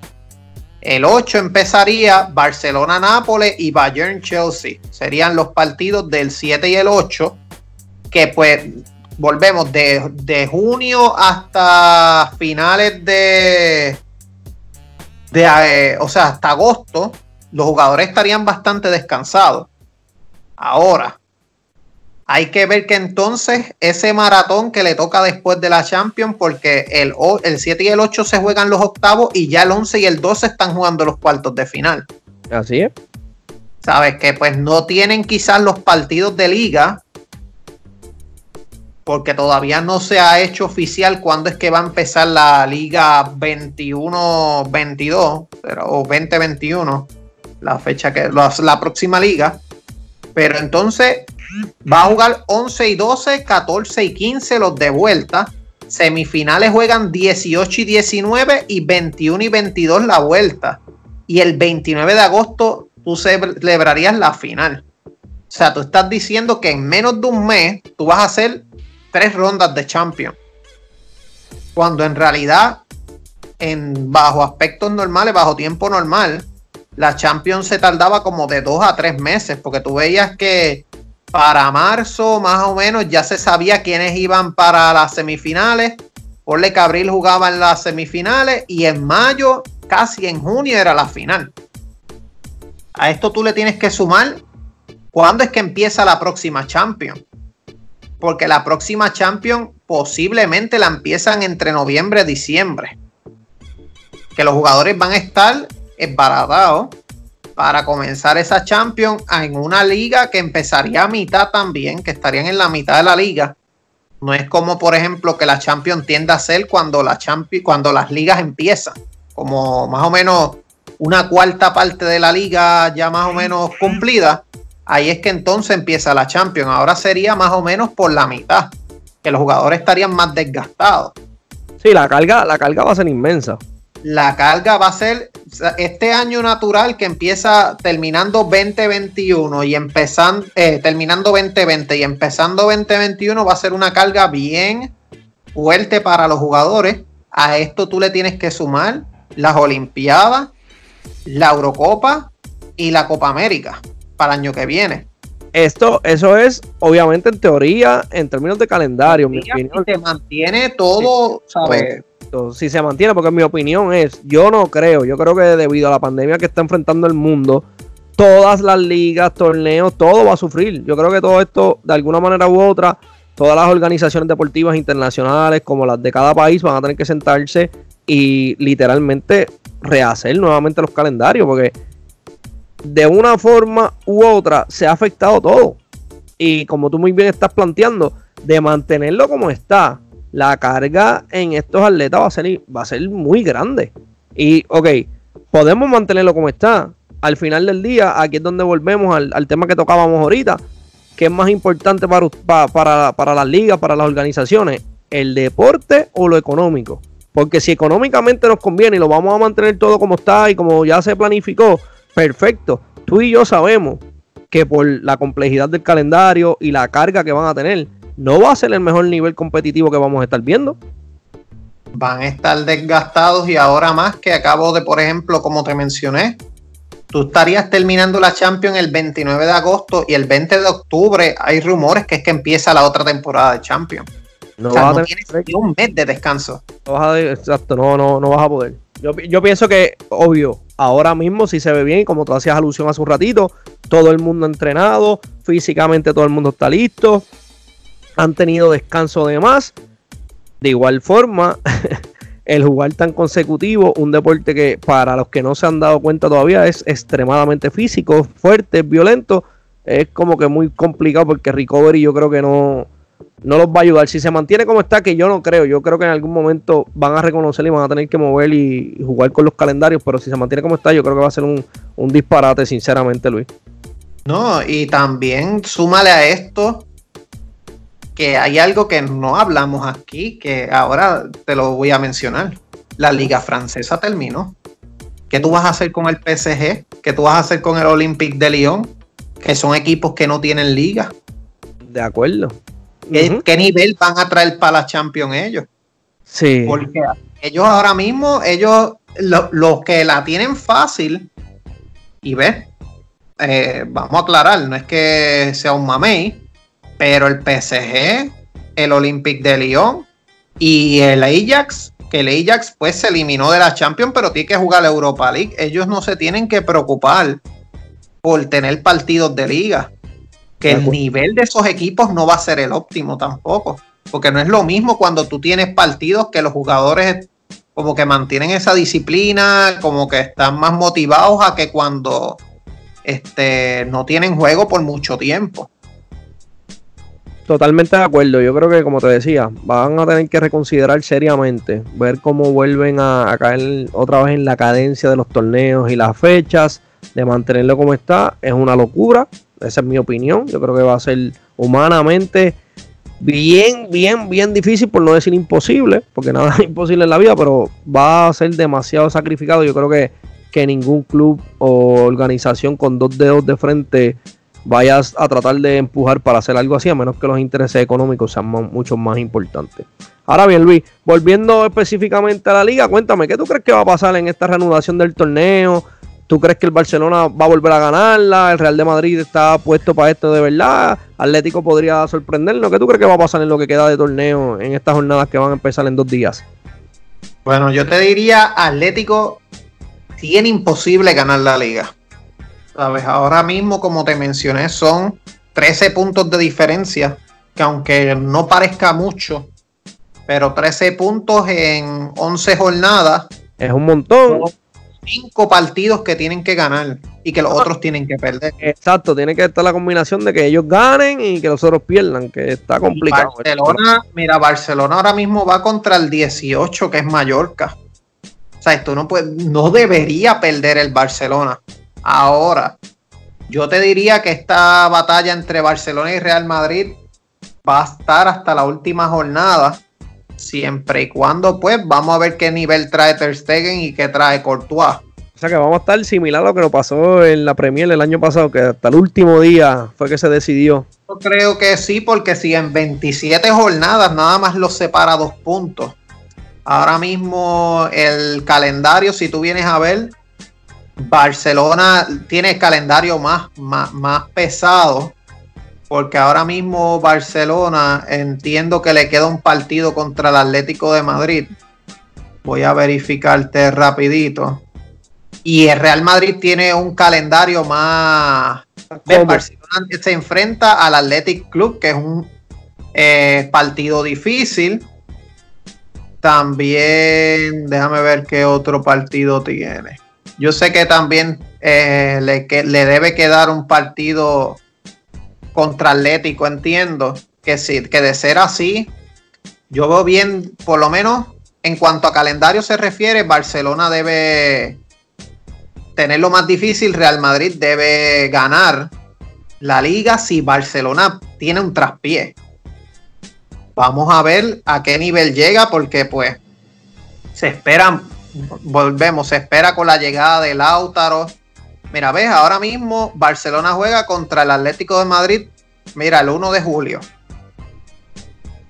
El 8 empezaría Barcelona-Nápoles y Bayern-Chelsea. Serían los partidos del 7 y el 8, que pues volvemos de, junio hasta finales de, de eh, o sea, hasta agosto, los jugadores estarían bastante descansados. Ahora, hay que ver que entonces ese maratón que le toca después de la Champions, porque el, el 7 y el 8 se juegan los octavos y ya el 11 y el 12 están jugando los cuartos de final. Así es. Sabes que pues no tienen quizás los partidos de liga, porque todavía no se ha hecho oficial cuándo es que va a empezar la liga 21-22 o 2021, la fecha que la próxima liga. Pero entonces Va a jugar 11 y 12, 14 y 15 los de vuelta. Semifinales juegan 18 y 19 y 21 y 22 la vuelta. Y el 29 de agosto tú celebrarías la final. O sea, tú estás diciendo que en menos de un mes tú vas a hacer tres rondas de Champions. Cuando en realidad, en bajo aspectos normales, bajo tiempo normal, la Champions se tardaba como de dos a tres meses, porque tú veías que para marzo, más o menos, ya se sabía quiénes iban para las semifinales. Porle Cabril jugaba en las semifinales y en mayo, casi en junio, era la final. A esto tú le tienes que sumar cuándo es que empieza la próxima Champions. Porque la próxima Champions posiblemente la empiezan entre noviembre y diciembre. Que los jugadores van a estar esbaratados para comenzar esa Champions en una liga que empezaría a mitad también, que estarían en la mitad de la liga. No es como, por ejemplo, que la Champions tiende a ser cuando, la cuando las ligas empiezan, como más o menos una cuarta parte de la liga ya más o menos cumplida. Ahí es que entonces empieza la Champions. Ahora sería más o menos por la mitad. que los jugadores estarían más desgastados. Sí, la carga, la carga va a ser inmensa. La carga va a ser este año natural que empieza terminando 2021 y empezando, eh, terminando 2020 y empezando 2021 va a ser una carga bien fuerte para los jugadores. A esto tú le tienes que sumar las Olimpiadas, la Eurocopa y la Copa América para el año que viene. Esto, eso es obviamente en teoría, en términos de calendario. Mi opinión, se mantiene todo, ¿sabes? Si se mantiene, porque mi opinión es, yo no creo, yo creo que debido a la pandemia que está enfrentando el mundo, todas las ligas, torneos, todo va a sufrir. Yo creo que todo esto, de alguna manera u otra, todas las organizaciones deportivas internacionales, como las de cada país, van a tener que sentarse y literalmente rehacer nuevamente los calendarios, porque de una forma u otra se ha afectado todo. Y como tú muy bien estás planteando, de mantenerlo como está, la carga en estos atletas va a ser, va a ser muy grande. Y, ok, podemos mantenerlo como está. Al final del día, aquí es donde volvemos al, tema que tocábamos ahorita. ¿Qué es más importante para, para, para las ligas, para las organizaciones? ¿El deporte o lo económico? Porque si económicamente nos conviene y lo vamos a mantener todo como está y como ya se planificó, perfecto. Tú y yo sabemos que por la complejidad del calendario y la carga que van a tener, no va a ser el mejor nivel competitivo que vamos a estar viendo. Van a estar desgastados y ahora más que acabo de, por ejemplo, como te mencioné, tú estarías terminando la Champions el 29 de agosto y el 20 de octubre hay rumores que es que empieza la otra temporada de Champions. No, o sea, no tienes un mes de descanso. No exacto, no, no, no vas a poder. Yo, yo pienso que, obvio, ahora mismo si se ve bien, como tú hacías alusión hace un ratito, todo el mundo entrenado, físicamente todo el mundo está listo, han tenido descanso de más. De igual forma, el jugar tan consecutivo, un deporte que para los que no se han dado cuenta todavía es extremadamente físico, fuerte, violento, es como que muy complicado porque recovery yo creo que no, no los va a ayudar. Si se mantiene como está, que yo no creo, yo creo que en algún momento van a reconocer y van a tener que mover y, jugar con los calendarios, pero si se mantiene como está, yo creo que va a ser un, un disparate, sinceramente, Luis. No, y también súmale a esto que hay algo que no hablamos aquí, que ahora te lo voy a mencionar. La liga francesa terminó. ¿Qué tú vas a hacer con el PSG? ¿Qué tú vas a hacer con el Olympique de Lyon? Que son equipos que no tienen liga. De acuerdo. ¿Qué, nivel van a traer para la Champions ellos? Sí. Porque ellos ahora mismo, ellos, los que la tienen fácil, y ves, eh, vamos a aclarar, no es que sea un mamey, pero el PSG, el Olympique de Lyon y el Ajax, que el Ajax pues se eliminó de la Champions, pero tiene que jugar la Europa League. Ellos no se tienen que preocupar por tener partidos de liga que el nivel de esos equipos no va a ser el óptimo tampoco. Porque no es lo mismo cuando tú tienes partidos que los jugadores como que mantienen esa disciplina, como que están más motivados a que cuando este, no tienen juego por mucho tiempo. Totalmente de acuerdo. Yo creo que, como te decía, van a tener que reconsiderar seriamente, ver cómo vuelven a, caer otra vez en la cadencia de los torneos y las fechas, de mantenerlo como está. Es una locura. Esa es mi opinión. Yo creo que va a ser humanamente bien, bien, bien difícil, por no decir imposible, porque nada es imposible en la vida, pero va a ser demasiado sacrificado. Yo creo que, que ningún club o organización con dos dedos de frente vayas a tratar de empujar para hacer algo así, a menos que los intereses económicos sean mucho más importantes. Ahora bien, Luis, volviendo específicamente a la liga, cuéntame, ¿qué tú crees que va a pasar en esta reanudación del torneo? ¿Tú crees que el Barcelona va a volver a ganarla? ¿El Real de Madrid está puesto para esto de verdad? ¿Atlético podría sorprendernos? ¿Qué tú crees que va a pasar en lo que queda de torneo en estas jornadas que van a empezar en dos días? Bueno, yo te diría, Atlético tiene imposible ganar la liga. ¿Sabes? Ahora mismo, como te mencioné, son 13 puntos de diferencia, que aunque no parezca mucho, pero 13 puntos en 11 jornadas. Es un montón cinco partidos que tienen que ganar y que los ah. otros tienen que perder. Exacto, tiene que estar la combinación de que ellos ganen y que los otros pierdan, que está complicado. Barcelona, mira, Barcelona ahora mismo va contra el 18 que es Mallorca. O sea, esto no puede, no debería perder el Barcelona. Ahora, yo te diría que esta batalla entre Barcelona y Real Madrid va a estar hasta la última jornada, siempre y cuando pues vamos a ver qué nivel trae Ter Stegen y qué trae Courtois. O sea que vamos a estar similar a lo que nos pasó en la Premier el año pasado, que hasta el último día fue que se decidió. Yo creo que sí, porque si en 27 jornadas nada más los separa dos puntos. Ahora mismo el calendario, si tú vienes a ver, Barcelona tiene el calendario más, más, pesado, porque ahora mismo Barcelona entiendo que le queda un partido contra el Atlético de Madrid. Voy a verificarte rapidito. Y el Real Madrid tiene un calendario más... Barcelona se enfrenta al Athletic Club, que es un eh, partido difícil. También, déjame ver qué otro partido tiene. Yo sé que también eh, le, le, debe quedar un partido contra Atlético, entiendo. Que, sí, que de ser así, yo veo bien, por lo menos en cuanto a calendario se refiere, Barcelona debe tener lo más difícil, Real Madrid debe ganar la liga si Barcelona tiene un traspié. Vamos a ver a qué nivel llega porque pues se esperan volvemos, se espera con la llegada de Lautaro. Mira, ves, ahora mismo Barcelona juega contra el Atlético de Madrid, mira, el 1 de julio.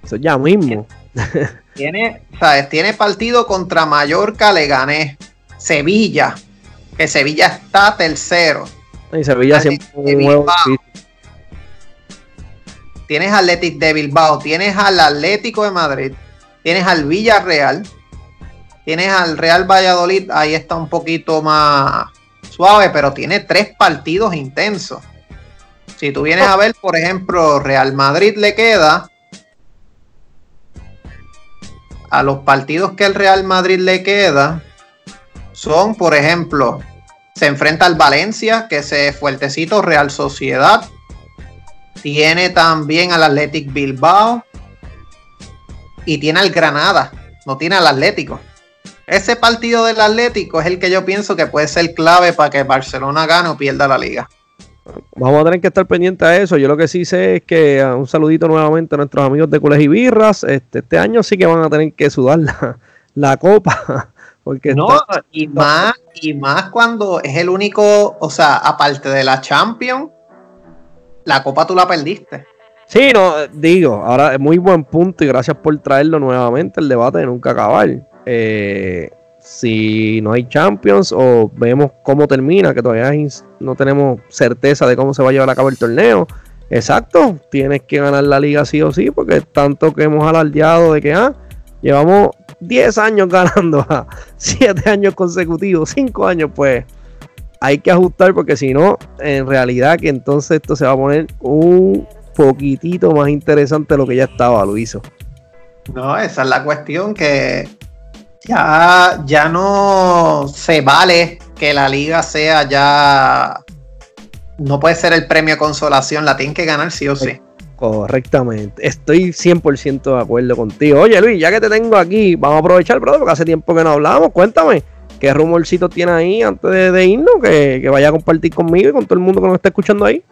Eso ya mismo. Tiene, ¿sabes? Tiene partido contra Mallorca, Leganés, Sevilla, que Sevilla está tercero. Y Sevilla siempre un Tienes Atlético de Bilbao, tienes al Atlético de Madrid, tienes al Villarreal, Tienes al Real Valladolid, ahí está un poquito más suave, pero tiene tres partidos intensos. Si tú vienes a ver, por ejemplo, Real Madrid le queda a los partidos que el Real Madrid le queda son, por ejemplo, se enfrenta al Valencia, que es fuertecito, Real Sociedad. Tiene también al Athletic Bilbao. Y tiene al Granada. No tiene al Atlético. Ese partido del Atlético es el que yo pienso que puede ser clave para que Barcelona gane o pierda la liga. Vamos a tener que estar pendientes a eso. Yo lo que sí sé es que ah, un saludito nuevamente a nuestros amigos de Cules y Birras. Este, este año sí que van a tener que sudar la, copa. Porque no, y más, y más cuando es el único, o sea, aparte de la Champions, la copa tú la perdiste. Sí, no, digo, ahora es muy buen punto y gracias por traerlo nuevamente el debate de nunca acabar. Eh, si no hay Champions o vemos cómo termina, que todavía no tenemos certeza de cómo se va a llevar a cabo el torneo. Exacto, tienes que ganar la liga sí o sí, porque tanto que hemos alardeado de que ah, llevamos 10 años ganando, 7 años consecutivos, 5 años, pues hay que ajustar porque si no, en realidad que entonces esto se va a poner un poquitito más interesante de lo que ya estaba, Luiso. No, esa es la cuestión que ya, ya no se vale que la liga sea ya. No puede ser el premio de consolación, la tienen que ganar sí o sí. Correctamente, estoy 100% de acuerdo contigo. Oye Luis, ya que te tengo aquí, vamos a aprovechar, brother, porque hace tiempo que no hablamos. Cuéntame, ¿qué rumorcito tiene ahí antes de, irnos? Que, que, vaya a compartir conmigo y con todo el mundo que nos está escuchando ahí.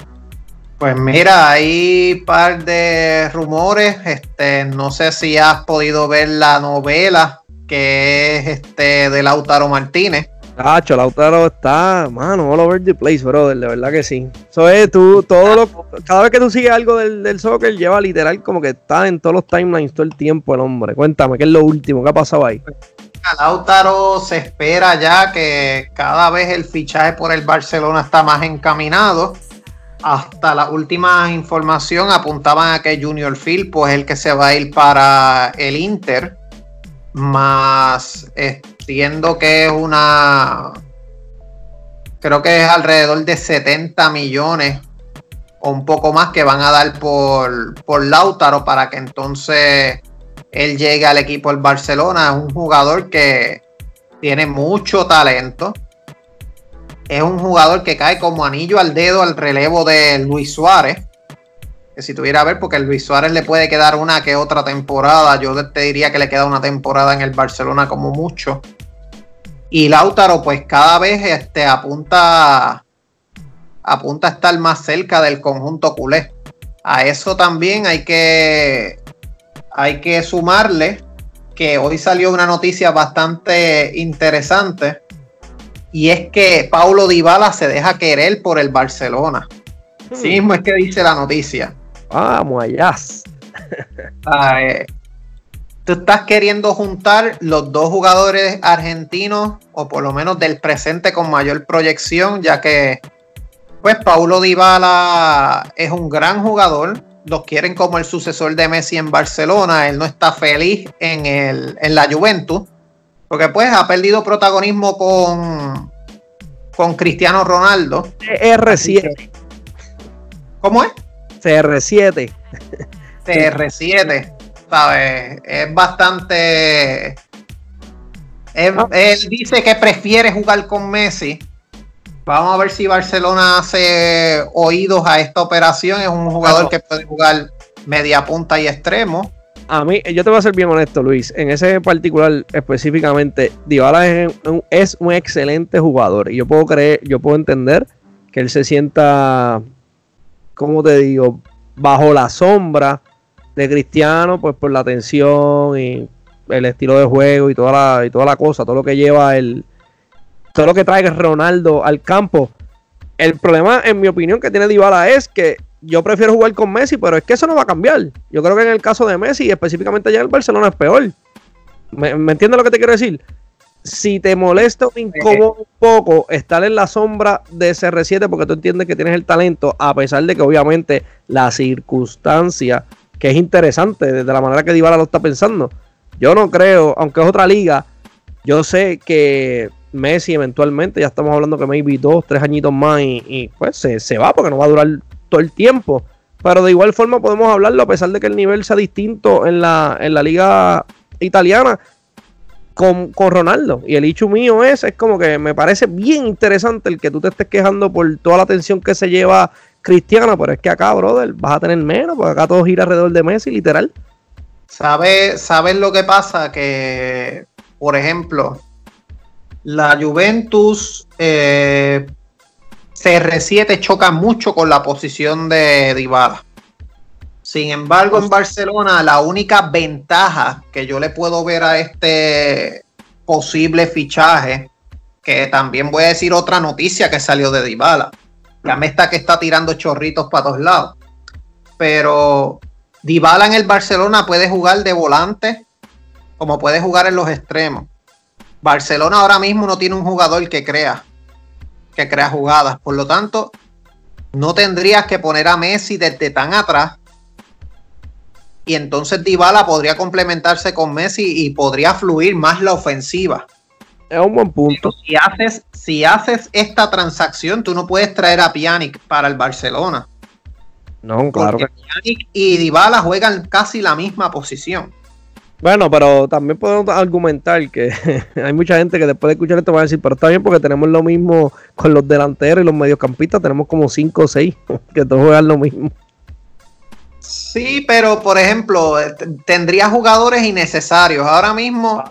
Pues mira, hay un par de rumores. Este, no sé si has podido ver la novela que es este de Lautaro Martínez. Cacho, Lautaro está, mano, all over the place, brother, de verdad que sí. Eso es, tú, todo lo, cada vez que tú sigues algo del, del, soccer, lleva literal como que está en todos los timelines todo el tiempo el hombre. Cuéntame, ¿qué es lo último? ¿Qué ha pasado ahí? Lautaro se espera ya que cada vez el fichaje por el Barcelona está más encaminado. Hasta la última información apuntaban a que Junior Phil, pues el que se va a ir para el Inter más entiendo que es una, creo que es alrededor de 70 millones o un poco más que van a dar por, por Lautaro para que entonces él llegue al equipo del Barcelona. Es un jugador que tiene mucho talento. Es un jugador que cae como anillo al dedo al relevo de Luis Suárez que si tuviera a ver, porque el Luis Suárez le puede quedar una que otra temporada, yo te diría que le queda una temporada en el Barcelona como mucho. Y Lautaro, pues cada vez este, apunta, apunta a estar más cerca del conjunto culé. A eso también hay que, hay que sumarle que hoy salió una noticia bastante interesante y es que Paulo Dybala se deja querer por el Barcelona. Sí hmm. mismo es que dice la noticia. Vamos allá. tú estás queriendo juntar los dos jugadores argentinos, o por lo menos del presente con mayor proyección, ya que pues Paulo Dybala es un gran jugador, los quieren como el sucesor de Messi en Barcelona, él no está feliz en, el, en la Juventus, porque pues ha perdido protagonismo con, con Cristiano Ronaldo. CR7. ¿Cómo es? CR7. CR7, ¿sabes? Es bastante... Ah. Él, dice que prefiere jugar con Messi. Vamos a ver si Barcelona hace oídos a esta operación. Es un jugador que puede jugar media punta y extremo. A mí, yo te voy a ser bien honesto, Luis. En ese particular específicamente, Dybala es un, es un excelente jugador. Y yo puedo creer, yo puedo entender que él se sienta, ¿cómo te digo? Bajo la sombra de Cristiano, pues por la atención y el estilo de juego y toda la, y toda la cosa, todo lo que lleva el. Todo lo que trae Ronaldo al campo. El problema, en mi opinión, que tiene Dybala es que yo prefiero jugar con Messi, pero es que eso no va a cambiar. Yo creo que en el caso de Messi, específicamente ya el Barcelona es peor. ¿Me, ¿Me entiendes lo que te quiero decir? Si te molesta o incomoda un poco estar en la sombra de CR7 porque tú entiendes que tienes el talento, a pesar de que obviamente la circunstancia que es interesante desde la manera que Dybala lo está pensando. Yo no creo, aunque es otra liga, yo sé que Messi eventualmente, ya estamos hablando que maybe dos, tres añitos más y, pues se, va porque no va a durar todo el tiempo. Pero de igual forma podemos hablarlo a pesar de que el nivel sea distinto en la, en la liga italiana con, con, Ronaldo. Y el hecho mío es, es como que me parece bien interesante el que tú te estés quejando por toda la atención que se lleva Cristiano, pero es que acá, brother, vas a tener menos, porque acá todo gira alrededor de Messi, literal. ¿Sabes sabe lo que pasa? Que, por ejemplo, la Juventus eh, CR7 choca mucho con la posición de Dybala. Sin embargo, en Barcelona, la única ventaja que yo le puedo ver a este posible fichaje, que también voy a decir otra noticia que salió de Dybala, ya me está que está tirando chorritos para todos lados. Pero Dybala en el Barcelona puede jugar de volante como puede jugar en los extremos. Barcelona ahora mismo no tiene un jugador que crea, que crea jugadas. Por lo tanto, no tendrías que poner a Messi desde tan atrás. Y entonces Dybala podría complementarse con Messi y podría fluir más la ofensiva. Es un buen punto. si haces, si haces esta transacción, tú no puedes traer a Pjanic para el Barcelona. No, claro. Porque Pjanic y Dybala juegan casi la misma posición. Bueno, pero también podemos argumentar que hay mucha gente que después de escuchar esto va a decir, pero está bien porque tenemos lo mismo con los delanteros y los mediocampistas, tenemos como 5 o 6 que todos juegan lo mismo. Sí, pero por ejemplo, tendría jugadores innecesarios. Ahora mismo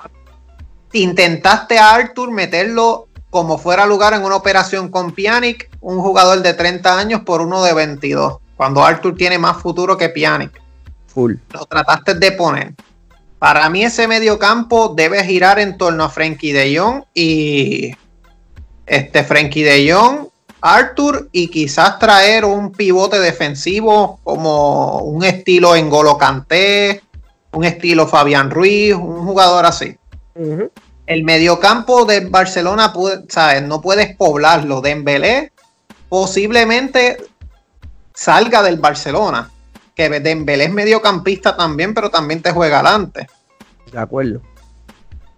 intentaste a Arthur meterlo como fuera lugar en una operación con Pjanic, un jugador de 30 años por uno de 22, cuando Arthur tiene más futuro que Pjanic. Full. Lo trataste de poner. Para mí ese mediocampo debe girar en torno a Frankie de Jong y este Frankie de Jong, Arthur y quizás traer un pivote defensivo como un estilo Engolo Canté, un estilo Fabián Ruiz, un jugador así. El mediocampo de Barcelona no puedes poblarlo. Dembélé posiblemente salga del Barcelona. Que Dembélé es mediocampista también, pero también te juega adelante. De acuerdo.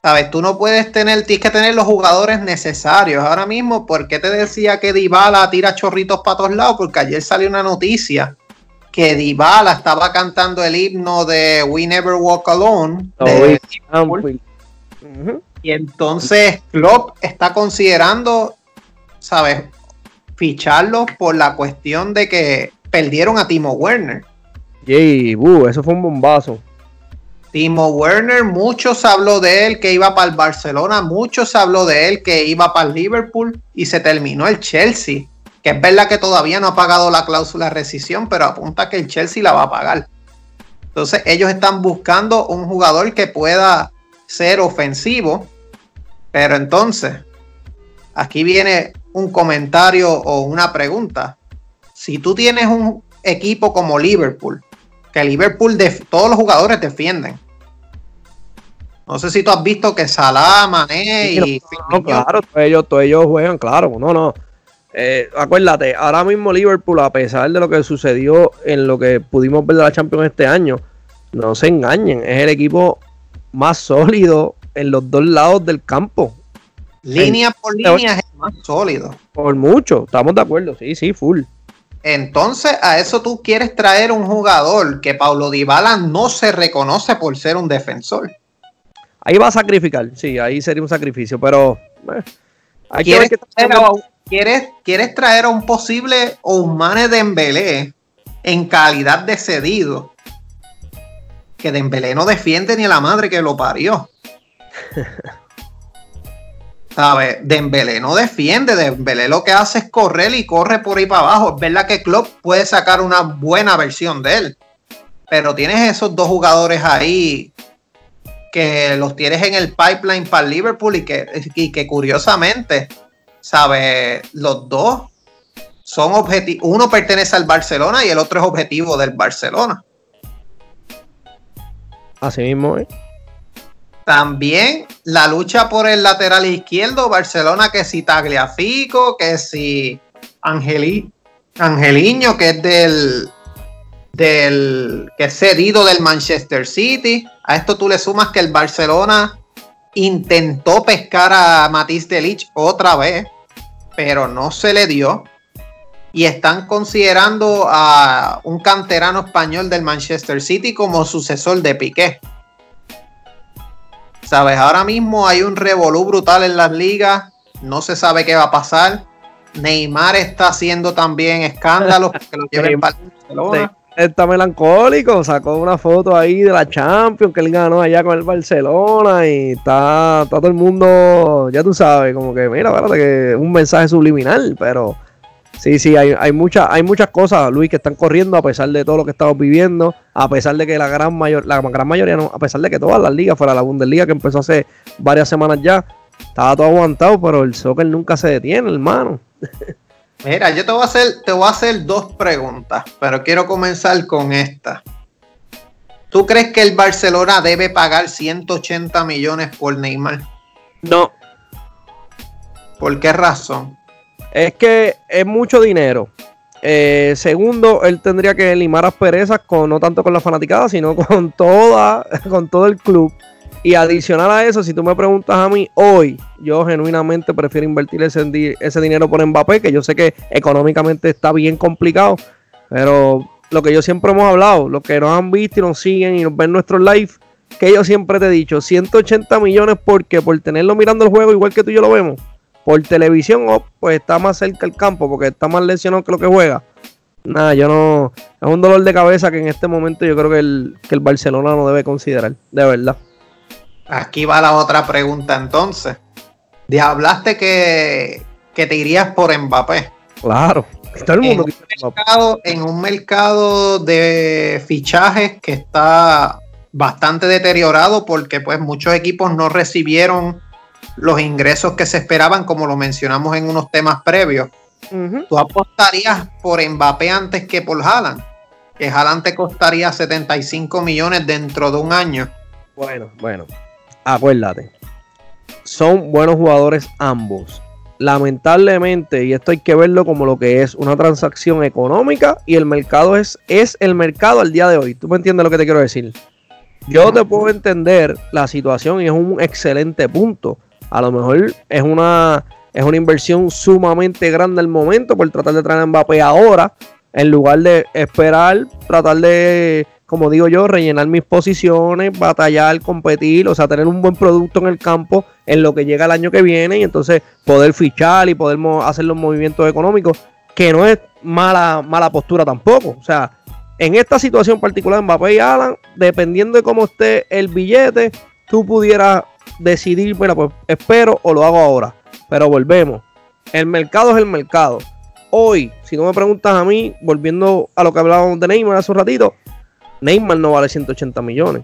¿Sabes? Tú no puedes tener, tienes que tener los jugadores necesarios. Ahora mismo, ¿por qué te decía que Dybala tira chorritos para todos lados? Porque ayer salió una noticia que Dybala estaba cantando el himno de We Never Walk Alone. Y entonces Klopp está considerando, ¿sabes? Ficharlo por la cuestión de que perdieron a Timo Werner. Yay, eso fue un bombazo. Timo Werner, mucho se habló de él que iba para el Barcelona, mucho se habló de él que iba para el Liverpool y se terminó el Chelsea. que es verdad que todavía no ha pagado la cláusula de rescisión, pero apunta que el Chelsea la va a pagar. Entonces ellos están buscando un jugador que pueda ser ofensivo, pero entonces aquí viene un comentario o una pregunta. Si tú tienes un equipo como Liverpool, que Liverpool todos los jugadores defienden. No sé si tú has visto que Salah, Mané y... claro, ellos, todos ellos juegan, claro, no, no. Eh, acuérdate, ahora mismo Liverpool, a pesar de lo que sucedió en lo que pudimos ver de la Champions este año, no se engañen, es el equipo más sólido en los dos lados del campo. Línea por línea es el más sólido. Por mucho, estamos de acuerdo, sí, sí, full. Entonces, a eso tú quieres traer un jugador que Paulo Dybala no se reconoce por ser un defensor. Ahí va a sacrificar, sí, ahí sería un sacrificio, pero eh, hay que ver ¿Quieres, ¿Quieres traer a un posible Ousmane Dembélé en calidad de cedido? Que Dembélé no defiende ni a la madre que lo parió. ¿Sabes? Dembélé no defiende, Dembélé lo que hace es correr y corre por ahí para abajo. Es verdad que Klopp puede sacar una buena versión de él, pero tienes esos dos jugadores ahí que los tienes en el pipeline para Liverpool y que, y que curiosamente ¿sabes? Los dos son objetivos. Uno pertenece al Barcelona y el otro es objetivo del Barcelona. Así mismo, ¿eh? También la lucha por el lateral izquierdo, Barcelona que si Tagliafico, que si Angeli, Angeliño, que es del, del que es cedido del Manchester City. A esto tú le sumas que el Barcelona intentó pescar a Matisse Delich otra vez, pero no se le dio. Y están considerando a un canterano español del Manchester City como sucesor de Piqué. Sabes, ahora mismo hay un revolú brutal en las ligas. No se sabe qué va a pasar. Neymar está haciendo también escándalos porque lo lleven para Barcelona está melancólico, sacó una foto ahí de la Champions que él ganó allá con el Barcelona y está, todo el mundo, ya tú sabes, como que mira, espérate que un mensaje subliminal, pero sí, sí, hay, hay, hay muchas cosas, Luis, que están corriendo a pesar de todo lo que estamos viviendo, a pesar de que la gran, mayor, la gran mayoría, no, a pesar de que todas las ligas, fuera la Bundesliga que empezó hace varias semanas ya, estaba todo aguantado, pero el soccer nunca se detiene, hermano. Mira, yo te voy a hacer, te voy a hacer dos preguntas, pero quiero comenzar con esta. ¿Tú crees que el Barcelona debe pagar 180 millones por Neymar? No. ¿Por qué razón? Es que es mucho dinero. Eh, segundo, él tendría que limar asperezas con no tanto con la fanaticada, sino con toda, con todo el club. Y adicional a eso, si tú me preguntas a mí hoy, yo genuinamente prefiero invertir ese, ese dinero por Mbappé, que yo sé que económicamente está bien complicado, pero lo que yo siempre hemos hablado, los que nos han visto y nos siguen y nos ven nuestros live, que yo siempre te he dicho, 180 millones porque por tenerlo mirando el juego igual que tú y yo lo vemos, por televisión, oh, pues está más cerca el campo porque está más lesionado que lo que juega. Nada, yo no. Es un dolor de cabeza que en este momento yo creo que el, que el Barcelona no debe considerar, de verdad. Aquí va la otra pregunta entonces. De hablaste que, te irías por Mbappé. Claro. Todo el mundo en, un mercado, en un mercado de fichajes que está bastante deteriorado porque pues muchos equipos no recibieron los ingresos que se esperaban como lo mencionamos en unos temas previos. ¿Tú apostarías por Mbappé antes que por Haaland? Que Haaland te costaría 75 millones dentro de un año. Bueno, bueno acuérdate, son buenos jugadores ambos. Lamentablemente, y esto hay que verlo como lo que es una transacción económica y el mercado es, es el mercado al día de hoy. ¿Tú me entiendes lo que te quiero decir? Yo te puedo entender la situación y es un excelente punto. A lo mejor es una, es una inversión sumamente grande al momento por tratar de traer a Mbappé ahora, en lugar de esperar, tratar de como digo yo, rellenar mis posiciones, batallar, competir, o sea, tener un buen producto en el campo en lo que llega el año que viene y entonces poder fichar y poder hacer los movimientos económicos, que no es mala, mala postura tampoco. O sea, en esta situación particular, Mbappé y Alan, dependiendo de cómo esté el billete, tú pudieras decidir, bueno, pues espero o lo hago ahora. Pero volvemos. El mercado es el mercado. hoy, si no me preguntas a mí, volviendo a lo que hablábamos de Neymar hace un ratito, Neymar no vale 180 millones.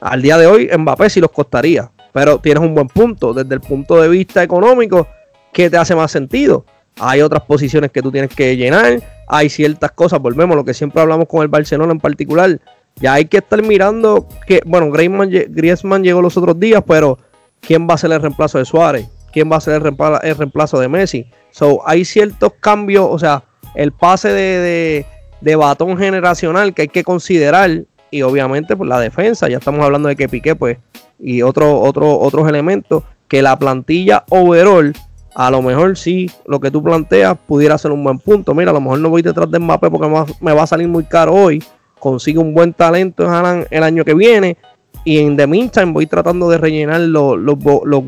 Al día de hoy, Mbappé sí los costaría. Pero tienes un buen punto. Desde el punto de vista económico, ¿qué te hace más sentido? Hay otras posiciones que tú tienes que llenar. Hay ciertas cosas, volvemos, lo que siempre hablamos con el Barcelona en particular. Ya hay que estar mirando que, bueno, Griezmann llegó los otros días, pero ¿quién va a ser el reemplazo de Suárez? ¿Quién va a ser el reemplazo de Messi? So, hay ciertos cambios, o sea, el pase de, de, batón generacional que hay que considerar y obviamente pues la defensa, ya estamos hablando de que Piqué pues y otro, otro, otros elementos que la plantilla overall a lo mejor sí, lo que tú planteas pudiera ser un buen punto. Mira, a lo mejor no voy detrás de Mbappé porque me va a salir muy caro hoy. Consigo un buen talento el año que viene. Y en the meantime voy tratando de rellenar los,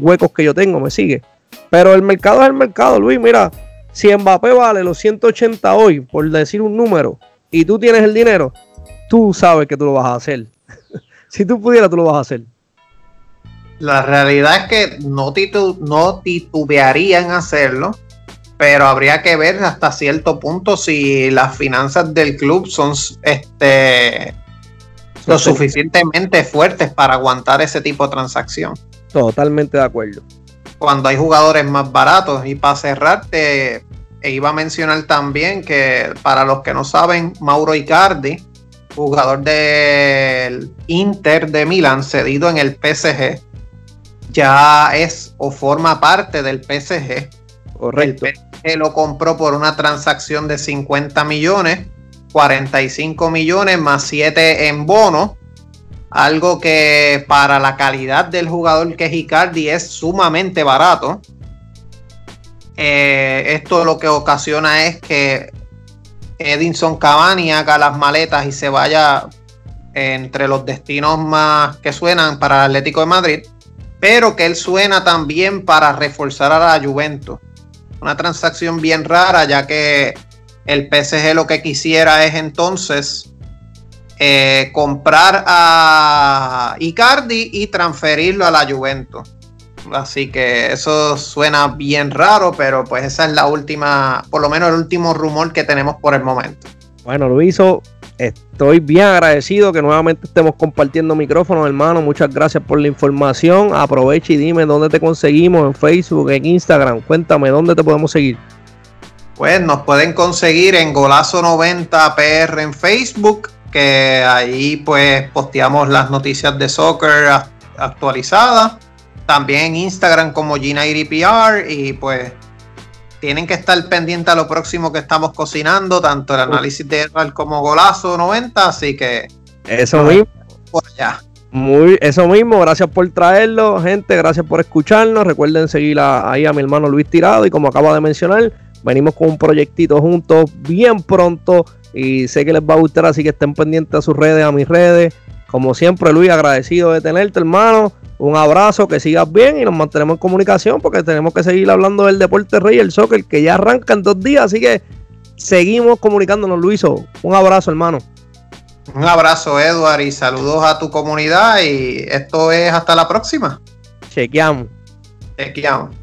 huecos que yo tengo, ¿me sigue? Pero el mercado es el mercado, Luis. Mira, si Mbappé vale los 180 hoy, por decir un número, y tú tienes el dinero, tú sabes que tú lo vas a hacer. si tú pudieras, tú lo vas a hacer. La realidad es que no, no titubearía en hacerlo, pero habría que ver hasta cierto punto si las finanzas del club son este, lo suficientemente fuertes para aguantar ese tipo de transacción. Totalmente de acuerdo. Cuando hay jugadores más baratos y para cerrarte, e iba a mencionar también que para los que no saben, Mauro Icardi, jugador del Inter de Milán, cedido en el PSG, ya es o forma parte del PSG. Correcto. El PSG lo compró por una transacción de 50 millones, 45 millones más 7 en bono. Algo que para la calidad del jugador que es Icardi es sumamente barato. Eh, esto lo que ocasiona es que Edinson Cavani haga las maletas y se vaya entre los destinos más que suenan para el Atlético de Madrid pero que él suena también para reforzar a la Juventus. Una transacción bien rara, ya que el PSG lo que quisiera es entonces eh, comprar a Icardi y transferirlo a la Juventus. Así que eso suena bien raro, pero pues esa es la última, por lo menos el último rumor que tenemos por el momento. Bueno, Luiso, Estoy bien agradecido que nuevamente estemos compartiendo micrófonos, hermano. Muchas gracias por la información. Aprovecha y dime dónde te conseguimos en Facebook, en Instagram. Cuéntame dónde te podemos seguir. Pues nos pueden conseguir en Golazo 90 PR en Facebook, que ahí pues posteamos las noticias de soccer actualizadas. También en Instagram como G90PR y pues tienen que estar pendientes a lo próximo que estamos cocinando, tanto el análisis de Edward como Golazo 90, así que... Eso mismo. Por allá. Muy, eso mismo, gracias por traerlo, gente, gracias por escucharnos. Recuerden seguir ahí a mi hermano Luis Tirado y como acaba de mencionar, venimos con un proyectito juntos bien pronto y sé que les va a gustar, así que estén pendientes a sus redes, a mis redes. Como siempre, Luis, agradecido de tenerte, hermano. Un abrazo, que sigas bien y nos mantenemos en comunicación porque tenemos que seguir hablando del deporte rey, el soccer, que ya arranca en dos días. Así que seguimos comunicándonos, Luiso. Un abrazo, hermano. Un abrazo, Edward, y saludos a tu comunidad. Y esto es hasta la próxima. Chequeamos. Chequeamos.